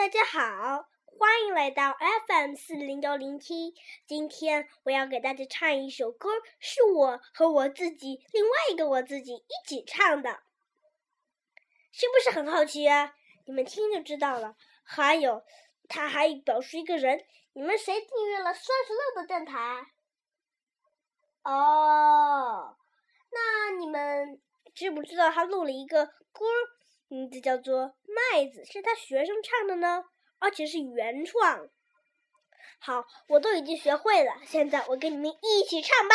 大家好，欢迎来到 FM 四零幺零七。今天我要给大家唱一首歌，是我和我自己另外一个我自己一起唱的，是不是很好奇啊？你们听就知道了。还有，他还表示一个人，你们谁订阅了酸石榴的电台？哦，那你们知不知道他录了一个歌？名字叫做《麦子》，是他学生唱的呢，而且是原创。好，我都已经学会了，现在我跟你们一起唱吧。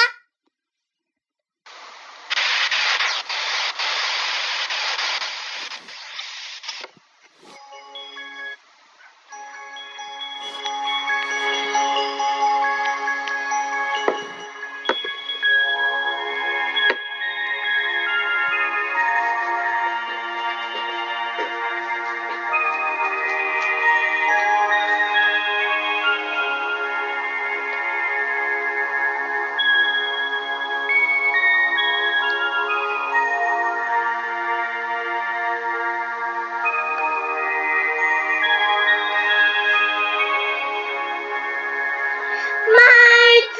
麦子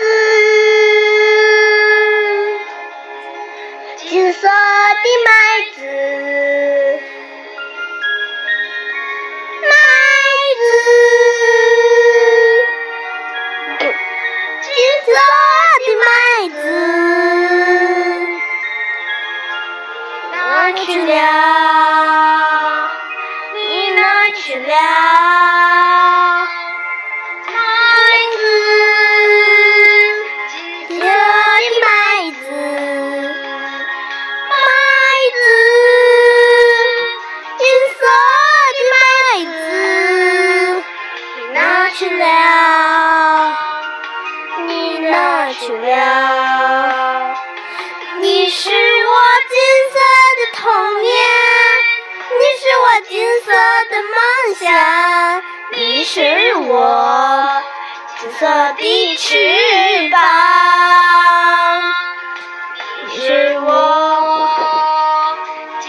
金色的麦子麦子金色的麦子哪去了你哪去了去了你是我金色的童年你是我金色的梦想你是我金色的翅膀你是我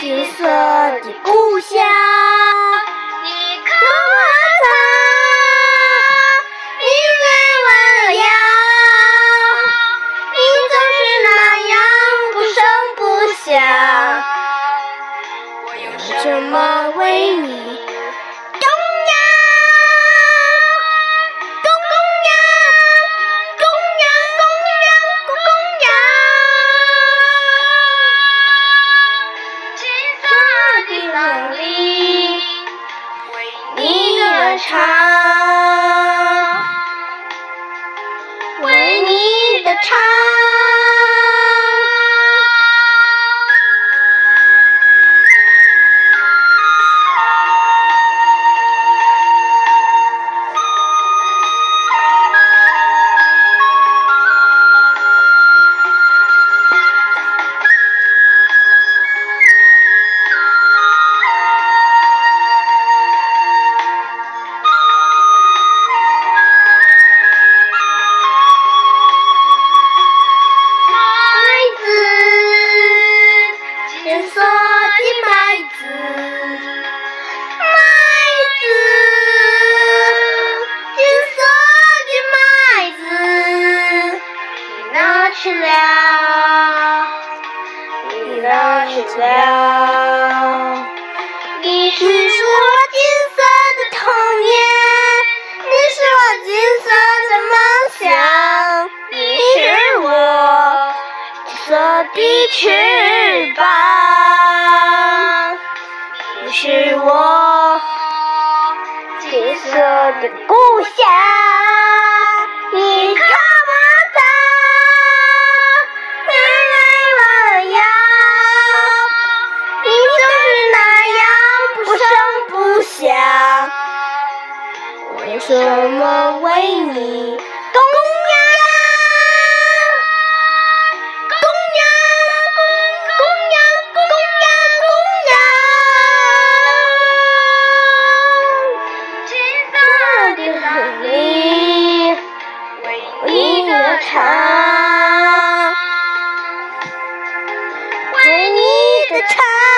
金色的故乡。长我的翅膀，你是我金色的故乡。你看我的你丽模样，你就是那样不声不响。为什么为你？the time.